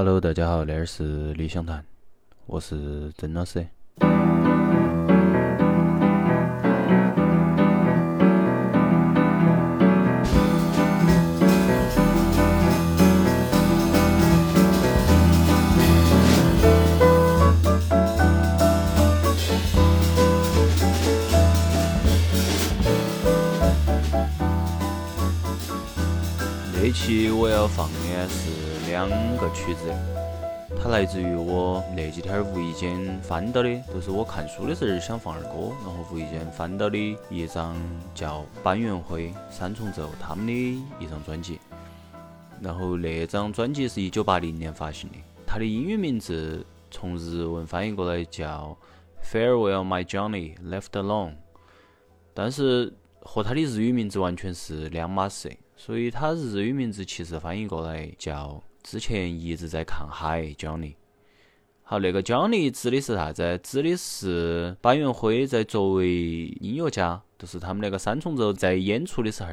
Hello，大家好，这儿是理想谈，我是曾老师。这期我要放的是两个曲子，它来自于我那几天无意间翻到的，都是我看书的时候想放儿歌，然后无意间翻到的一张叫板元辉、三重奏他们的一张专辑。然后那张专辑是一九八零年发行的，它的英语名字从日文翻译过来叫《Farewell My Johnny Left Alone》，但是和它的日语名字完全是两码事。所以它日语名字其实翻译过来叫“之前一直在看海 Johnny”。好，那个 Johnny 指的是啥子？指的是板元辉在作为音乐家，就是他们那个三重奏在演出的时候，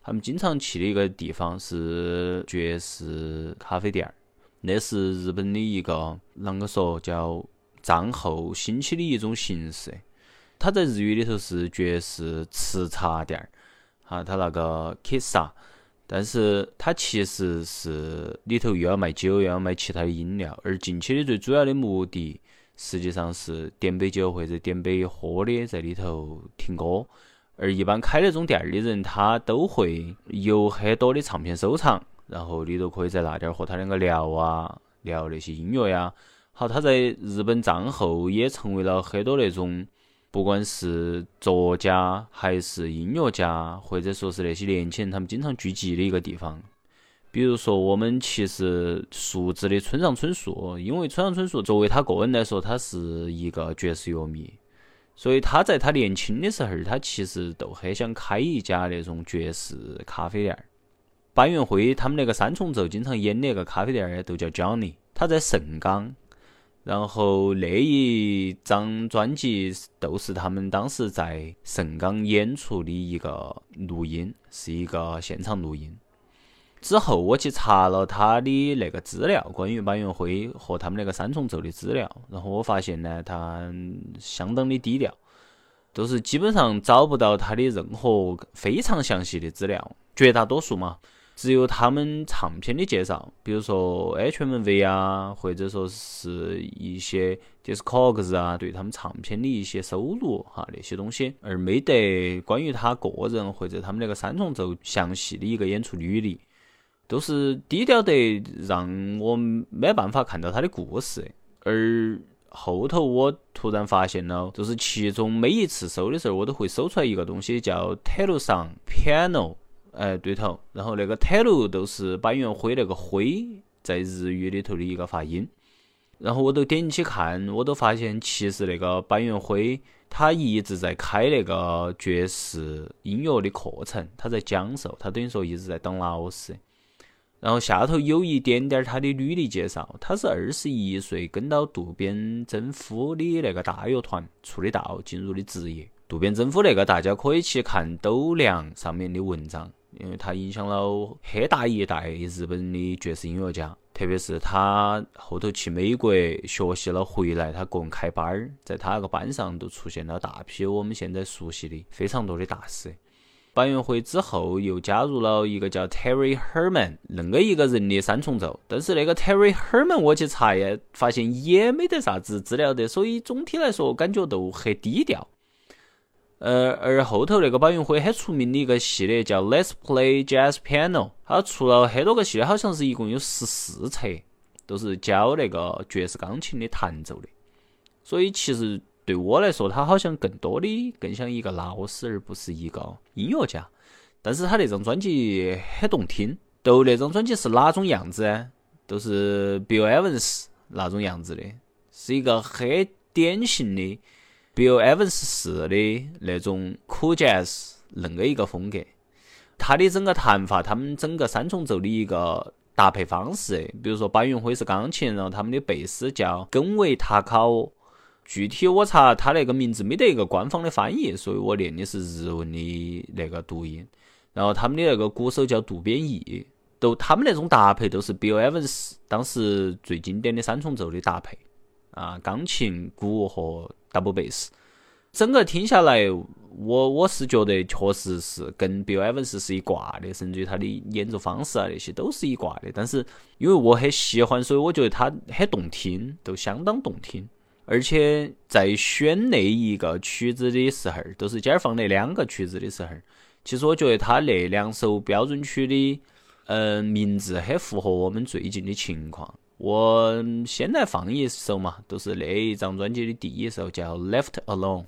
他们经常去的一个地方是爵士咖啡店儿。那是日本的一个啷个说叫战后兴起的一种形式。它在日语里头是爵士吃茶店儿。哈，他那个 Kissa，但是它其实是里头又要卖酒，又要卖其他的饮料。而进去的最主要的目的，实际上是点杯酒或者点杯喝的，在里头听歌。而一般开那种店儿的人，他都会有很多的唱片收藏，然后里头可以在那点儿和他两个聊啊，聊那些音乐呀。好，他在日本战后也成为了很多那种。不管是作家还是音乐家，或者说是那些年轻人，他们经常聚集的一个地方。比如说，我们其实熟知的村上春树，因为村上春树作为他个人来说，他是一个爵士乐迷，所以他在他年轻的时候，他其实都很想开一家那种爵士咖啡店。板垣辉他们那个三重奏经常演的那个咖啡店都叫 Johnny，他在盛冈。然后那一张专辑都是他们当时在盛冈演出的一个录音，是一个现场录音。之后我去查了他的那个资料，关于板垣辉和他们那个三重奏的资料，然后我发现呢，他相当的低调，都是基本上找不到他的任何非常详细的资料，绝大多数嘛。只有他们唱片的介绍，比如说 HMV 啊，或者说是一些 Discogs 啊，对他们唱片的一些收入哈那些东西，而没得关于他个人或者他们那个三重奏详细的一个演出履历，都是低调得让我没办法看到他的故事。而后头我突然发现了，就是其中每一次搜的时候，我都会搜出来一个东西叫 Telu 上 Piano。哎，对头，然后那个 telu 都是板垣辉那个辉在日语里头的一个发音，然后我都点进去看，我都发现其实那个板垣辉他一直在开那个爵士音乐的课程，他在讲授，他等于说一直在当老师。然后下头有一点点他的履历介绍，他是二十一岁跟到渡边真夫的那个大乐团出的道，进入的职业。渡边真夫那个大家可以去看斗量上面的文章。因为他影响了很大一代日本的爵士音乐家，特别是他后头去美国学习了回来，他个人开班儿，在他那个班上都出现了大批我们现在熟悉的非常多的大师。板垣辉之后又加入了一个叫 Terry Herman 恁个一个人的三重奏，但是那个 Terry Herman 我去查呀，发现也没得啥子资料的，所以总体来说感觉都很低调。呃，而后头那个板垣辉很出名的一个系列叫 Let's Play Jazz Piano，他出了很多个系列，好像是一共有十四册，都是教那个爵士钢琴的弹奏的。所以其实对我来说，他好像更多的更像一个老师，而不是一个音乐家。但是他那张专辑很动听，都那张专辑是哪种样子？都是 Bill Evans 那种样子的，是一个很典型的。Bill Evans 式的那种 cool jazz 恁个一个风格，他的整个弹法，他们整个三重奏的一个搭配方式，比如说板云辉是钢琴，然后他们的贝斯叫根维塔卡沃，具体我查他那个名字没得一个官方的翻译，所以我念的是日文的那个读音。然后他们的那个鼓手叫渡边义，都他们那种搭配都是 Bill Evans 当时最经典的三重奏的搭配啊，钢琴、鼓和 double bass。整个听下来，我我是觉得确实是跟 Bill Evans 是一挂的，甚至于他的演奏方式啊那些都是一挂的。但是因为我很喜欢，所以我觉得他很动听，都相当动听。而且在选那一个曲子的时候儿，都是今儿放那两个曲子的时候儿，其实我觉得他那两首标准曲的，嗯，名字很符合我们最近的情况。我先来放一首嘛，都是那一张专辑的第一首，叫《Left Alone》。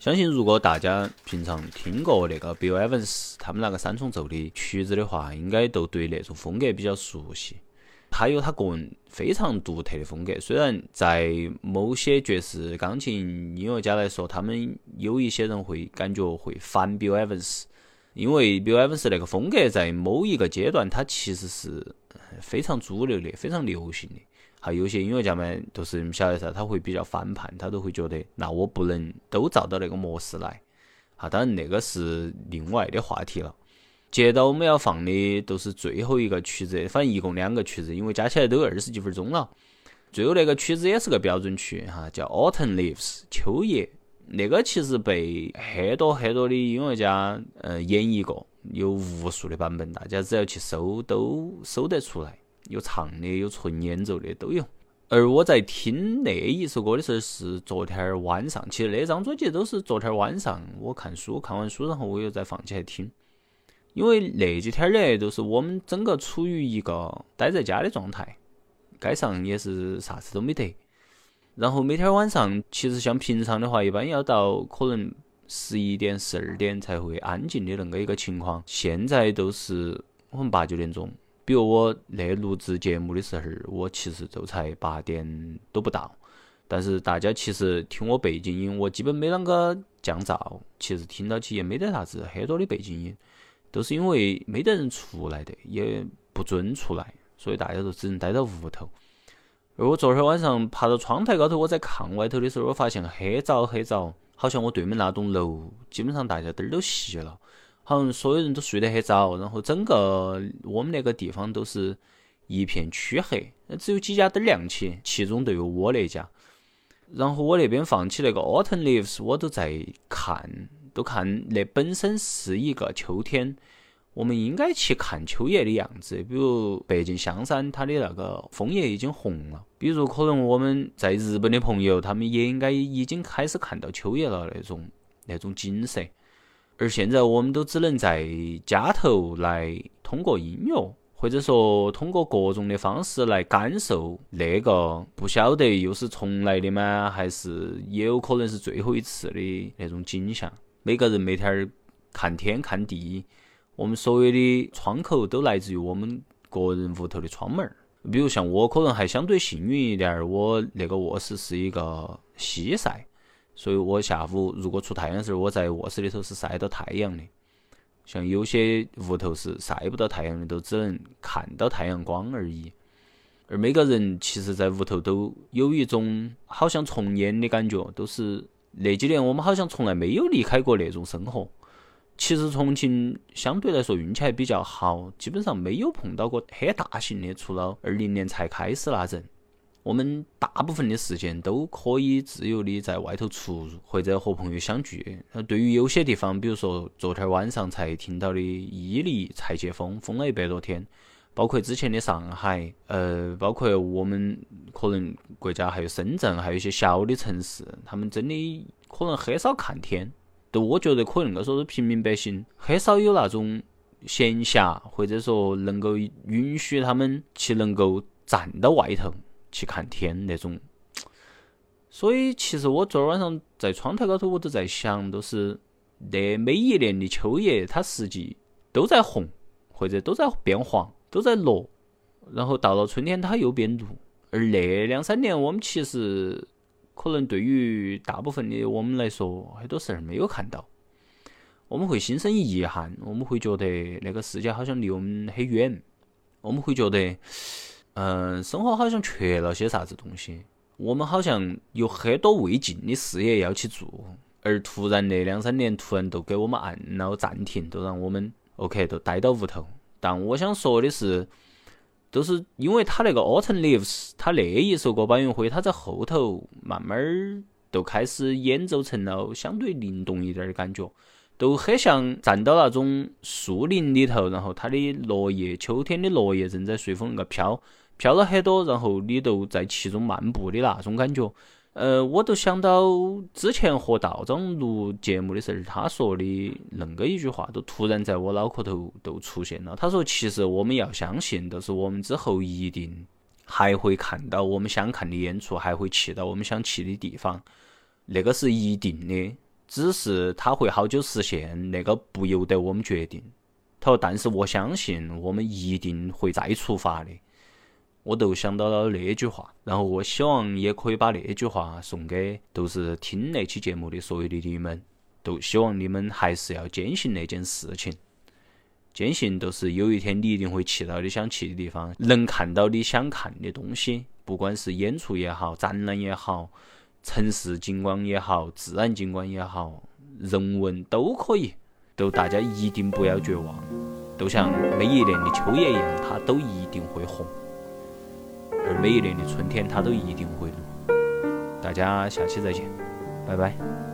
相信如果大家平常听过那个 Bill Evans 他们那个三重奏的曲子的话，应该都对那种风格比较熟悉。他有他个人非常独特的风格，虽然在某些爵士钢琴音乐家来说，他们有一些人会感觉会反 Bill Evans，因为 Bill Evans 那个风格在某一个阶段，它其实是非常主流的、非常流行的。还有些音乐家们都是你晓得噻，他会比较反叛，他都会觉得那我不能都照到那个模式来。啊，当然那个是另外的话题了。接到我们要放的都是最后一个曲子，反正一共两个曲子，因为加起来都二十几分钟了。最后那个曲子也是个标准曲哈，叫《Autumn Leaves》秋叶。那个其实被很多很多的音乐家呃演绎过，有无数的版本，大家只要去搜都搜得出来，有唱的，有纯演奏的都有。而我在听那一首歌的时候是昨天晚上，其实那张专辑都是昨天晚上我看书，看完书然后我又再放起来听。因为那几天儿都是我们整个处于一个待在家的状态，街上也是啥子都没得。然后每天晚上，其实像平常的话，一般要到可能十一点、十二点才会安静的恁个一个情况。现在都是我们八九点钟，比如我那录制节目的时候，我其实就才八点都不到。但是大家其实听我背景音，我基本没啷个降噪，其实听到起也没得啥子很多的背景音。都是因为没得人出来的，也不准出来，所以大家都只能待到屋头。而我昨天晚上爬到窗台高头，我在看外头的时候，我发现很早很早，好像我对面那栋楼基本上大家灯都熄了，好像所有人都睡得很早，然后整个我们那个地方都是一片黢黑，只有几家灯亮起，其中都有我那家。然后我那边放起那个 Autumn Leaves，我都在看。都看那本身是一个秋天，我们应该去看秋叶的样子。比如北京香山，它的那个枫叶已经红了。比如可能我们在日本的朋友，他们也应该已经开始看到秋叶了那种那种景色。而现在我们都只能在家头来通过音乐，或者说通过各种的方式来感受那个不晓得又是重来的吗？还是也有可能是最后一次的那种景象。每个人每天儿看天看地，我们所有的窗口都来自于我们个人屋头的窗门儿。比如像我可能还相对幸运一点儿，我那个卧室是一个西晒，所以我下午如果出太阳的时候，我在卧室里头是晒到太阳的。像有些屋头是晒不到太阳的，都只能看到太阳光而已。而每个人其实，在屋头都有一种好像重演的感觉，都是。那几年我们好像从来没有离开过那种生活。其实重庆相对来说运气还比较好，基本上没有碰到过很大型的，除了二零年才开始那阵。我们大部分的时间都可以自由的在外头出入，或者和朋友相聚。那对于有些地方，比如说昨天晚上才听到的伊犁才解封，封了一百多天。包括之前的上海，呃，包括我们可能国家还有深圳，还有一些小的城市，他们真的可能很少看天。都我觉得可能够说是平民百姓很少有那种闲暇，或者说能够允许他们去能够站到外头去看天那种。所以其实我昨儿晚上在窗台高头，我都在想，都是那每一年的秋叶，它实际都在红，或者都在变黄。都在落，然后到了春天它又变绿，而那两三年我们其实可能对于大部分的我们来说，很多事儿没有看到，我们会心生遗憾，我们会觉得那个世界好像离我们很远，我们会觉得，嗯，生活好像缺了些啥子东西，我们好像有很多未尽的事业要去做，而突然那两三年突然都给我们按了暂停，都让我们 OK 都待到屋头。但我想说的是，都是因为他那个 Autumn Leaves，他那一首歌，板云辉他在后头慢慢儿都开始演奏成了相对灵动一点的感觉，都很像站到那种树林里头，然后它的落叶，秋天的落叶正在随风那个飘，飘了很多，然后你都在其中漫步的那种感觉。呃，我都想到之前和道长录节目的时候，他说的恁个一句话，都突然在我脑壳头都出现了。他说：“其实我们要相信，就是我们之后一定还会看到我们想看的演出，还会去到我们想去的地方，那个是一定的。只是他会好久实现，那个不由得我们决定。他说：“但是我相信我们一定会再出发的。”我都想到了那句话，然后我希望也可以把那句话送给都是听那期节目的所有的你们，都希望你们还是要坚信那件事情，坚信都是有一天你一定会去到你想去的地方，能看到你想看的东西，不管是演出也好，展览也好，城市景观也好，自然景观也好，人文都可以，都大家一定不要绝望，都像每一年的秋叶一样，它都一定会红。而每一年的春天，它都一定会绿。大家下期再见，拜拜。